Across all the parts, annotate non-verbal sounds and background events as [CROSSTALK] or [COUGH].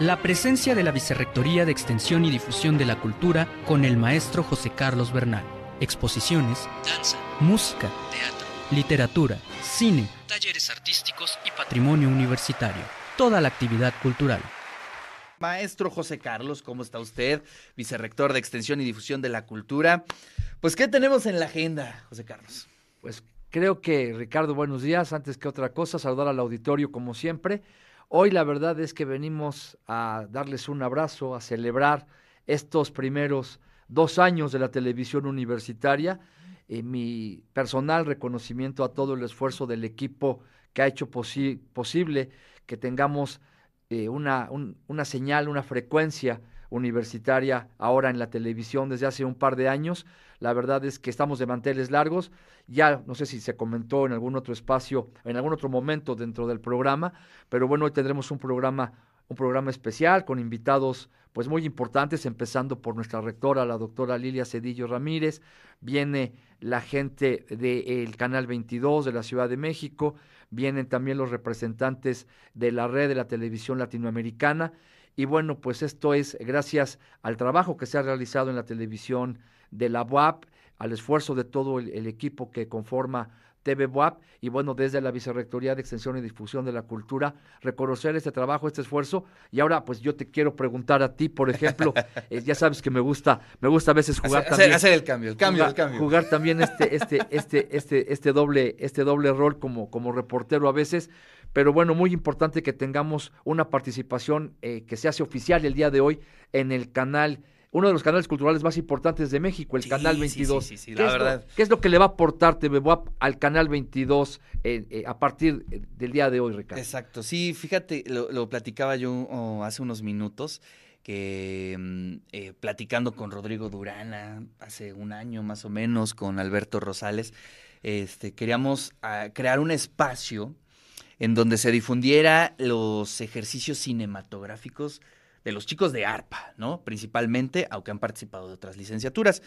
La presencia de la Vicerrectoría de Extensión y Difusión de la Cultura con el maestro José Carlos Bernal. Exposiciones, danza, música, teatro, literatura, cine, talleres artísticos y patrimonio universitario. Toda la actividad cultural. Maestro José Carlos, ¿cómo está usted? Vicerrector de Extensión y Difusión de la Cultura. Pues, ¿qué tenemos en la agenda, José Carlos? Pues creo que, Ricardo, buenos días. Antes que otra cosa, saludar al auditorio como siempre. Hoy la verdad es que venimos a darles un abrazo, a celebrar estos primeros dos años de la televisión universitaria. y mi personal reconocimiento a todo el esfuerzo del equipo que ha hecho posible que tengamos eh, una, una señal, una frecuencia universitaria ahora en la televisión desde hace un par de años. La verdad es que estamos de manteles largos. Ya no sé si se comentó en algún otro espacio, en algún otro momento dentro del programa, pero bueno, hoy tendremos un programa un programa especial con invitados pues muy importantes, empezando por nuestra rectora, la doctora Lilia Cedillo Ramírez, viene la gente del Canal 22 de la Ciudad de México, vienen también los representantes de la red de la televisión latinoamericana y bueno, pues esto es gracias al trabajo que se ha realizado en la televisión de la UAP, al esfuerzo de todo el, equipo que conforma TV WAP y bueno, desde la Vicerrectoría de Extensión y Difusión de la Cultura, reconocer este trabajo, este esfuerzo. Y ahora, pues yo te quiero preguntar a ti, por ejemplo, [LAUGHS] eh, ya sabes que me gusta, me gusta a veces jugar también. Hacer el cambio, el cambio, jugar, el cambio. Jugar también este, este, este, este, este doble, este doble rol como, como reportero a veces. Pero bueno, muy importante que tengamos una participación eh, que se hace oficial el día de hoy en el canal uno de los canales culturales más importantes de México, el Canal 22. Sí, sí, sí, la verdad. ¿Qué es lo que le va a aportar TV al Canal 22 eh, eh, a partir eh, del día de hoy, Ricardo? Exacto, sí, fíjate, lo, platicaba yo oh, hace unos minutos, que mm, platicando con Rodrigo Durana hace un año más o menos, con Alberto Rosales, este, queríamos ah, crear un espacio en donde se difundiera los ejercicios cinematográficos de los chicos de ARPA, ¿no? Principalmente, aunque han participado de otras licenciaturas.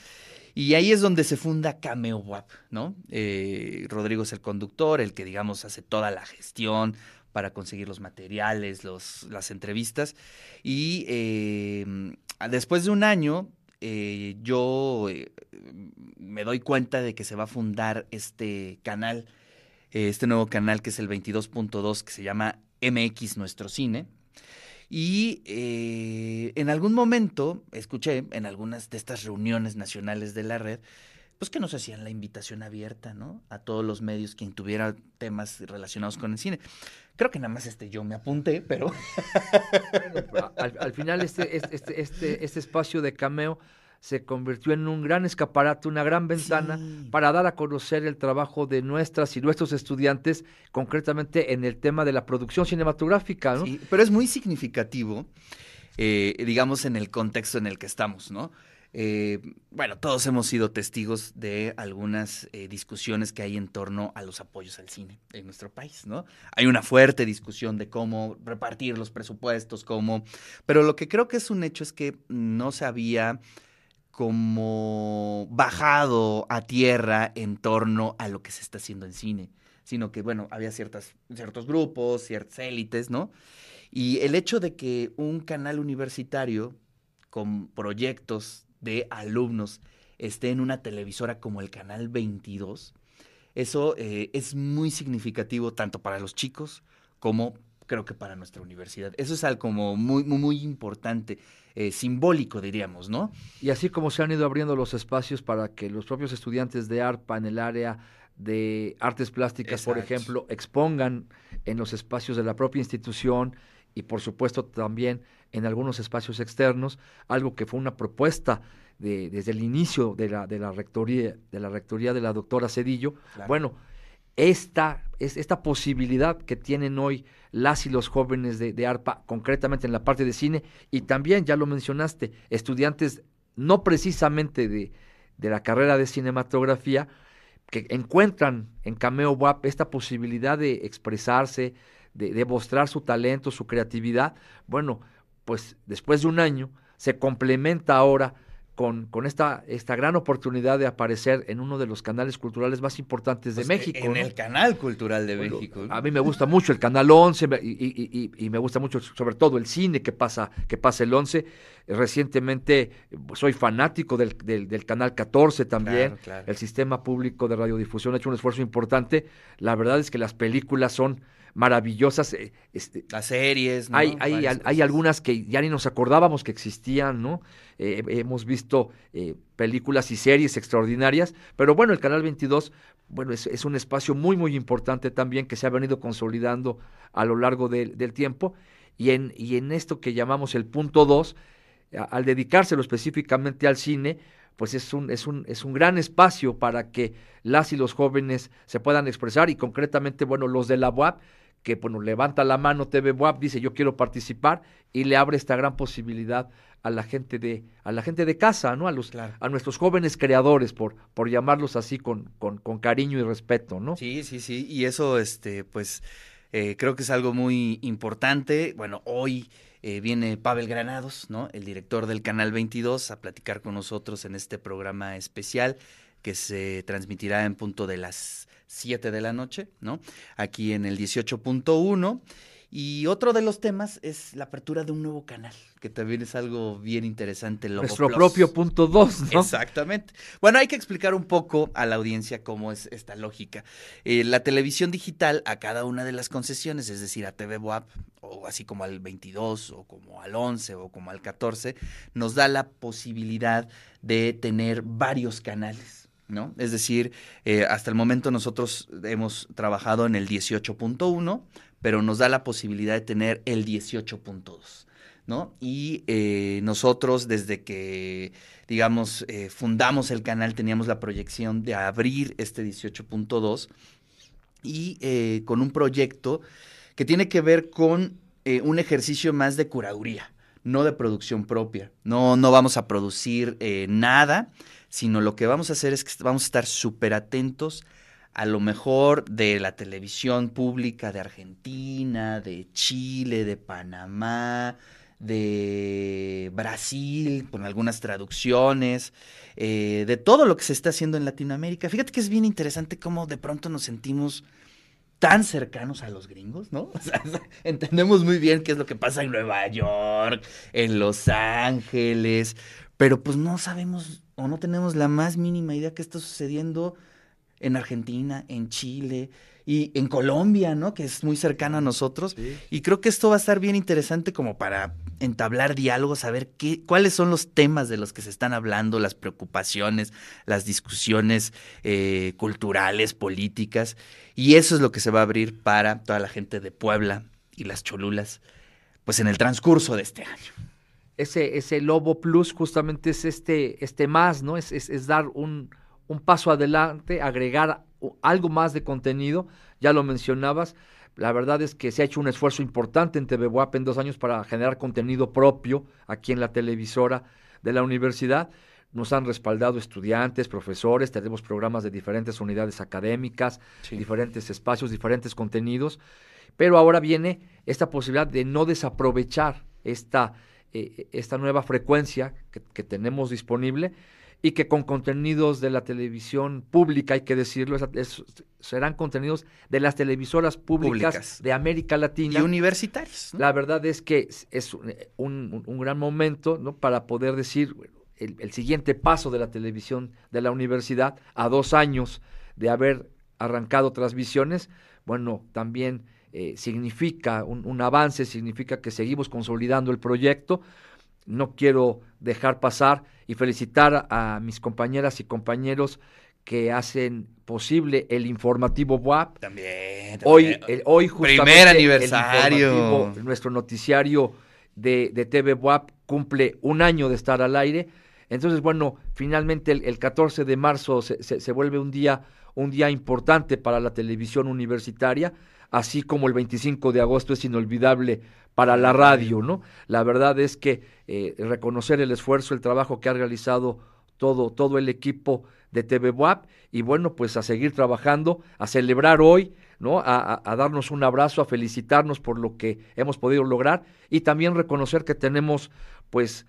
Y ahí es donde se funda Cameo WAP, ¿no? Eh, Rodrigo es el conductor, el que, digamos, hace toda la gestión para conseguir los materiales, los, las entrevistas. Y eh, después de un año, eh, yo me doy cuenta de que se va a fundar este canal, este nuevo canal que es el 22.2, que se llama MX Nuestro Cine y eh, en algún momento escuché en algunas de estas reuniones nacionales de la red, pues que nos hacían la invitación abierta, ¿no? A todos los medios quien tuviera temas relacionados con el cine. Creo que nada más este yo me apunté, pero... al, final este, este, este, este, este espacio de cameo se convirtió en un gran escaparate, una gran ventana para dar a conocer el trabajo de nuestras y nuestros estudiantes, concretamente en el tema de la producción cinematográfica. ¿no? Sí, pero es muy significativo, eh, digamos, en el contexto en el que estamos, ¿no? Eh, bueno, todos hemos sido testigos de algunas eh, discusiones que hay en torno a los apoyos al cine en nuestro país, ¿no? Hay una fuerte discusión de cómo repartir los presupuestos, cómo... Pero lo que creo que es un hecho es que no se había como bajado a tierra en torno a lo que se está haciendo en cine, sino que, bueno, había ciertas, ciertos grupos, ciertas élites, ¿no? Y el hecho de que un canal universitario con proyectos de alumnos esté en una televisora como el Canal 22, eso eh, es muy significativo tanto para los chicos como creo que para nuestra universidad. Eso es algo como muy, muy, muy importante. Eh, simbólico, diríamos, ¿no? Y así como se han ido abriendo los espacios para que los propios estudiantes de ARPA en el área de artes plásticas, por ejemplo, expongan en los espacios de la propia institución y por supuesto también en algunos espacios externos, algo que fue una propuesta de, desde el inicio de la, de la rectoría de la rectoría de la doctora Cedillo. Bueno, esta, esta posibilidad que tienen hoy las y los jóvenes de, ARPA, concretamente en la parte de cine, y también, ya lo mencionaste, estudiantes no precisamente de, la carrera de cinematografía, que encuentran en Cameo WAP esta posibilidad de expresarse, de, de mostrar su talento, su creatividad. Bueno, pues después de un año se complementa ahora con, con esta, esta gran oportunidad de aparecer en uno de los canales culturales más importantes de Pues, México. En ¿no? el canal cultural de Bueno, México. A mí me gusta mucho el Canal 11 me- y, y- y- y me gusta mucho sobre todo el cine que pasa, que pasa el 11. Eh, Recientemente eh, soy fanático del, del- del Canal 14 también. Claro, claro. El sistema público de radiodifusión ha hecho un esfuerzo importante. La verdad es que las películas son maravillosas. eh, este, Las series, ¿no? hay, hay, al- hay algunas que ya ni nos acordábamos que existían, ¿no? Eh, hemos visto eh, películas y series extraordinarias, pero bueno, el Canal 22, bueno, es, es un espacio muy, muy importante también que se ha venido consolidando a lo largo del- del tiempo. Y en, y en esto que llamamos el punto 2, al dedicárselo específicamente al cine, pues es un, es un, es un gran espacio para que las y los jóvenes se puedan expresar y concretamente, bueno, los de la UAP, que bueno, levanta la mano TV UAP, dice yo quiero participar y le abre esta gran posibilidad a la gente de, a la gente de casa, ¿no? A los, Claro. a nuestros jóvenes creadores, por, por llamarlos así con, con, con cariño y respeto, ¿no? Sí, sí, sí. Y eso, este, pues, eh, creo que es algo muy importante. Bueno, hoy eh, viene Pavel Granados, ¿no? El director del Canal 22, a platicar con nosotros en este programa especial que se transmitirá en punto de las 7 de la noche, ¿no? Aquí en el 18.1. Y otro de los temas es la apertura de un nuevo canal, que también es algo bien interesante. Lobo Nuestro Plus. propio punto 2, ¿no? Exactamente. Bueno, hay que explicar un poco a la audiencia cómo es esta lógica. Eh, la televisión digital a cada una de las concesiones, es decir, a TV WAP, o así como al 22, o como al 11, o como al 14, nos da la posibilidad de tener varios canales. ¿No? Es decir, eh, hasta el momento nosotros hemos trabajado en el 18.1, pero nos da la posibilidad de tener el 18.2. ¿no? Y eh, nosotros desde que, digamos, eh, fundamos el canal teníamos la proyección de abrir este 18.2 y con un proyecto que tiene que ver con un ejercicio más de curaduría, no de producción propia. No, no vamos a producir nada, sino lo que vamos a hacer es que vamos a estar súper atentos a lo mejor de la televisión pública de Argentina, de Chile, de Panamá, de Brasil, con algunas traducciones, eh, de todo lo que se está haciendo en Latinoamérica. Fíjate que es bien interesante cómo de pronto nos sentimos tan cercanos a los gringos, ¿no? [LAUGHS] O sea, entendemos muy bien qué es lo que pasa en Nueva York, en Los Ángeles, pero pues no sabemos o no tenemos la más mínima idea qué está sucediendo en Argentina, en Chile y en Colombia, ¿no? Que es muy cercano a nosotros. Sí. Y creo que esto va a estar bien interesante como para entablar diálogos, saber qué, cuáles son los temas de los que se están hablando, las preocupaciones, las discusiones eh, culturales, políticas. Y eso es lo que se va a abrir para toda la gente de Puebla y las Cholulas, pues en el transcurso de este año. Ese, ese Lobo Plus justamente es este, este más, ¿no? Es, es, es dar un, un paso adelante, agregar algo más de contenido, ya lo mencionabas. La verdad es que se ha hecho un esfuerzo importante en TV WAP en dos años para generar contenido propio aquí en la televisora de la universidad. Nos han respaldado estudiantes, profesores, tenemos programas de diferentes unidades académicas, diferentes espacios, diferentes contenidos, pero ahora viene esta posibilidad de no desaprovechar esta, eh, esta nueva frecuencia que, que tenemos disponible y que con contenidos de la televisión pública, hay que decirlo, es- es- serán contenidos de las televisoras públicas, Públicas. de América Y Latina. universitarios. ¿no? La verdad es que es, un, un- un gran momento ¿no? para poder decir el, el siguiente paso de la televisión de la universidad a dos años de haber arrancado transmisiones, bueno, también eh, significa un, un avance, significa que seguimos consolidando el proyecto. No quiero dejar pasar y felicitar a mis compañeras y compañeros que hacen posible el informativo WAP, También. Hoy, también. el- hoy justamente Primer el aniversario. nuestro noticiario de, de TV WAP cumple un año de estar al aire. Entonces, bueno, finalmente el, el 14 de marzo se, se- se vuelve un día, un día importante para la televisión universitaria, así como el 25 de agosto es inolvidable para la radio, ¿no? La verdad es que eh, reconocer el esfuerzo, el trabajo que ha realizado todo, todo el equipo de TV y bueno, pues a seguir trabajando, a celebrar hoy, ¿no? A, a- a darnos un abrazo, a felicitarnos por lo que hemos podido lograr y también reconocer que tenemos pues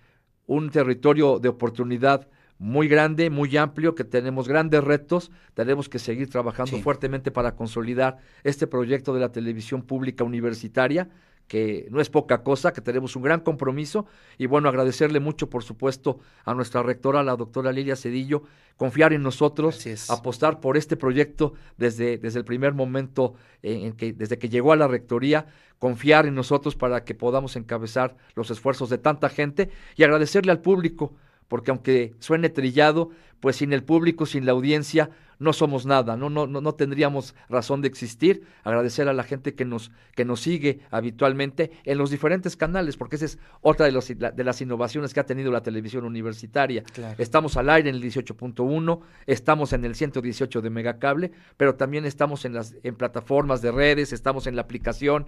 un territorio de oportunidad muy grande, muy amplio, que tenemos grandes retos, tenemos que seguir trabajando fuertemente para consolidar este proyecto de la televisión pública universitaria, que no es poca cosa, que tenemos un gran compromiso. Y bueno, agradecerle mucho, por supuesto, a nuestra rectora, la doctora Lilia Cedillo, confiar en nosotros, apostar por este proyecto desde, desde el primer momento, eh, en que, desde que llegó a la rectoría, confiar en nosotros para que podamos encabezar los esfuerzos de tanta gente y agradecerle al público, porque aunque suene trillado, pues sin el público, sin la audiencia, no somos nada, no, no, no, no tendríamos razón de existir. Agradecer a la gente que nos, que nos sigue habitualmente en los diferentes canales, porque esa es otra de, los, de las innovaciones que ha tenido la televisión universitaria. Estamos al aire en el 18.1, estamos en el 118 de Megacable, pero también estamos en, las, en plataformas de redes, estamos en la aplicación.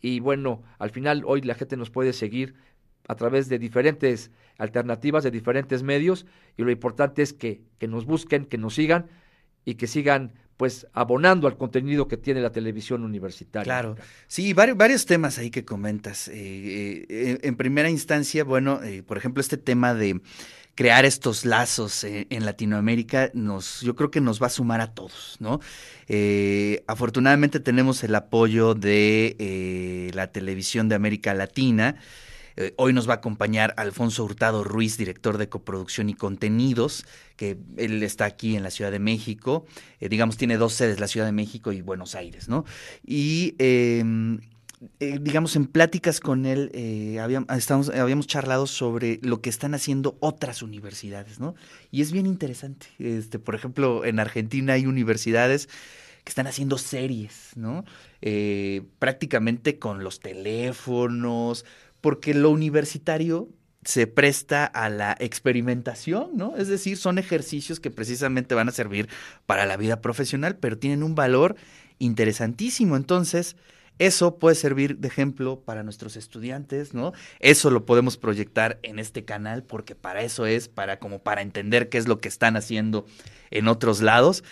Y bueno, al final hoy la gente nos puede seguir a través de diferentes alternativas, de diferentes medios, y lo importante es que, que nos busquen, que nos sigan y que sigan pues abonando al contenido que tiene la televisión universitaria. Claro, sí, varios, varios temas ahí que comentas. Eh, eh, en primera instancia, bueno, eh, por ejemplo, este tema de crear estos lazos en Latinoamérica, nos, yo creo que nos va a sumar a todos, ¿no? afortunadamente tenemos el apoyo de la televisión de América Latina. Eh, hoy nos va a acompañar Alfonso Hurtado Ruiz, director de coproducción y contenidos, que él está aquí en la Ciudad de México. Eh, digamos, tiene dos sedes, la Ciudad de México y Buenos Aires, ¿no? Y em, eh, digamos, en pláticas con él habíamos, charlado sobre lo que están haciendo otras universidades, ¿no? Y es bien interesante. Este, por ejemplo, en Argentina hay universidades que están haciendo series, ¿no? prácticamente con los teléfonos, porque lo universitario se presta a la experimentación, ¿no? Es decir, son ejercicios que precisamente van a servir para la vida profesional, pero tienen un valor interesantísimo. Entonces, eso puede servir de ejemplo para nuestros estudiantes, ¿no? Eso lo podemos proyectar en este canal porque para eso es, para como para entender qué es lo que están haciendo en otros lados.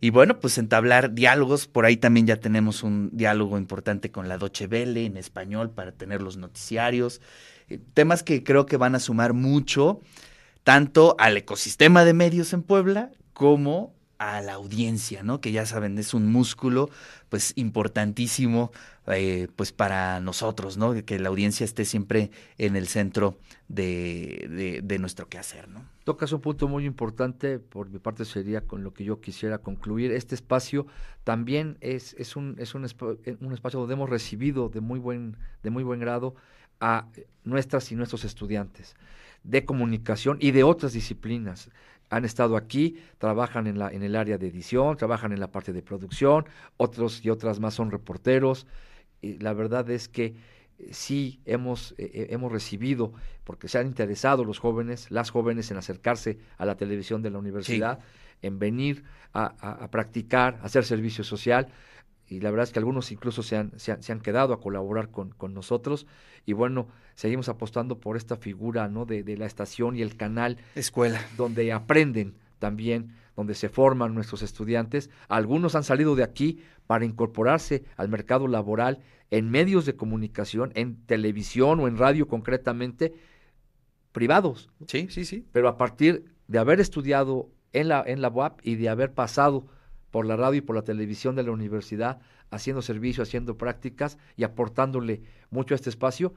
Y bueno, pues entablar diálogos, por ahí también ya tenemos un diálogo importante con la Doche Vele en español para tener los noticiarios, eh, temas que creo que van a sumar mucho tanto al ecosistema de medios en Puebla como a la audiencia, ¿no? Que ya saben, es un músculo pues importantísimo eh, pues para nosotros, ¿no? Que la audiencia esté siempre en el centro de, de, nuestro quehacer, ¿no? Tocas un punto muy importante, por mi parte sería con lo que yo quisiera concluir. Este espacio también es, es, un, es un, eh, espacio donde hemos recibido de muy buen, de muy buen grado a nuestras y nuestros estudiantes de comunicación y de otras disciplinas han estado aquí, trabajan en, la, en el área de edición, trabajan en la parte de producción, otros y otras más son reporteros. Y la verdad es que eh, sí hemos, eh, eh, hemos recibido, porque se han interesado los jóvenes, las jóvenes en acercarse a la televisión de la universidad, en venir a, a, practicar, a hacer servicio social. Y la verdad es que algunos incluso se han, se han, se han quedado a colaborar con, con nosotros. Y bueno, seguimos apostando por esta figura ¿no? de, de la estación y el canal. Escuela. Donde aprenden también, donde se forman nuestros estudiantes. Algunos han salido de aquí para incorporarse al mercado laboral en medios de comunicación, en televisión o en radio concretamente, privados. Sí, sí, sí. Pero a partir de haber estudiado en la, en la UAP y de haber pasado por la radio y por la televisión de la universidad, haciendo servicio, haciendo prácticas y aportándole mucho a este espacio,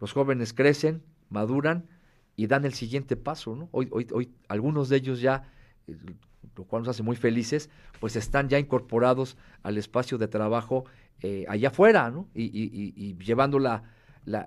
los jóvenes crecen, maduran y dan el siguiente paso. ¿no? Hoy, hoy, hoy algunos de ellos ya, eh, lo cual nos hace muy felices, pues están ya incorporados al espacio de trabajo eh, allá afuera, ¿no? Y, y, y llevando la,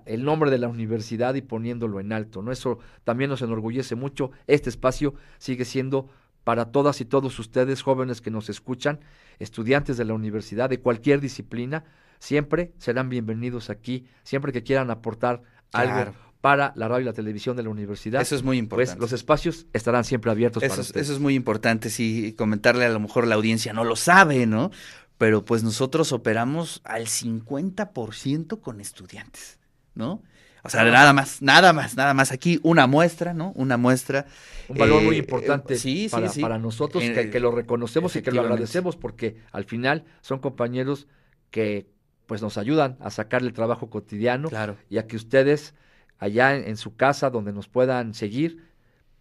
el nombre de la universidad y poniéndolo en alto, ¿no? Eso también nos enorgullece mucho. Este espacio sigue siendo para todas y todos ustedes, jóvenes que nos escuchan, estudiantes de la universidad, de cualquier disciplina, siempre serán bienvenidos aquí, siempre que quieran aportar algo para la radio y la televisión de la universidad. Eso es muy pues, importante. los espacios estarán siempre abiertos eso para ustedes. Eso es muy importante, sí, comentarle a lo mejor la audiencia no lo sabe, ¿no? Pero pues nosotros operamos al 50% con estudiantes, ¿no? O sea, nada más, nada más, nada más. Aquí una muestra, ¿no? Una muestra. Un valor muy eh, importante sí, para, sí, para, nosotros, que, que, lo reconocemos y que lo agradecemos, porque al final son compañeros que pues nos ayudan a sacar el trabajo cotidiano claro. y a que ustedes allá en, su casa donde nos puedan seguir,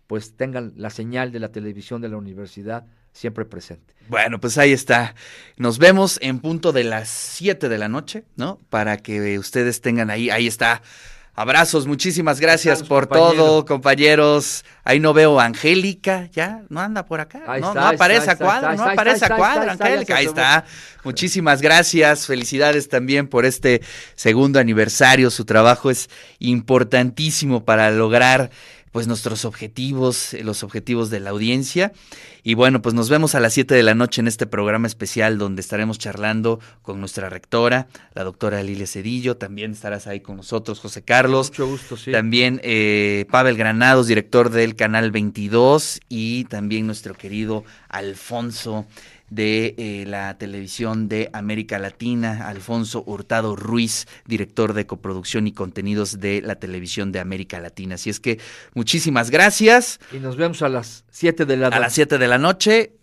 pues tengan la señal de la televisión de la universidad siempre presente. Bueno, pues ahí está. Nos vemos en punto de las 7 de la noche, ¿no? Para que ustedes tengan ahí, ahí está Abrazos, muchísimas gracias por todo, compañeros. Ahí no veo a Angélica, ya, no anda por acá. no, aparece a cuadro, no aparece a cuadro, Angélica. Ahí está. Muchísimas gracias, felicidades también por este segundo aniversario. Su trabajo es importantísimo para lograr pues nuestros objetivos, eh, los objetivos de la audiencia. Y bueno, pues nos vemos a las 7 de la noche en este programa especial donde estaremos charlando con nuestra rectora, la doctora Lilia Cedillo. También estarás ahí con nosotros, José Carlos. Mucho gusto, sí. También eh, Pavel Granados, director del Canal 22. Y también nuestro querido Alfonso de eh, la televisión de América Latina, Alfonso Hurtado Ruiz, director de coproducción y contenidos de la televisión de América Latina. Así es que muchísimas gracias. Y nos vemos a las 7 de la noche. A las 7 de la noche.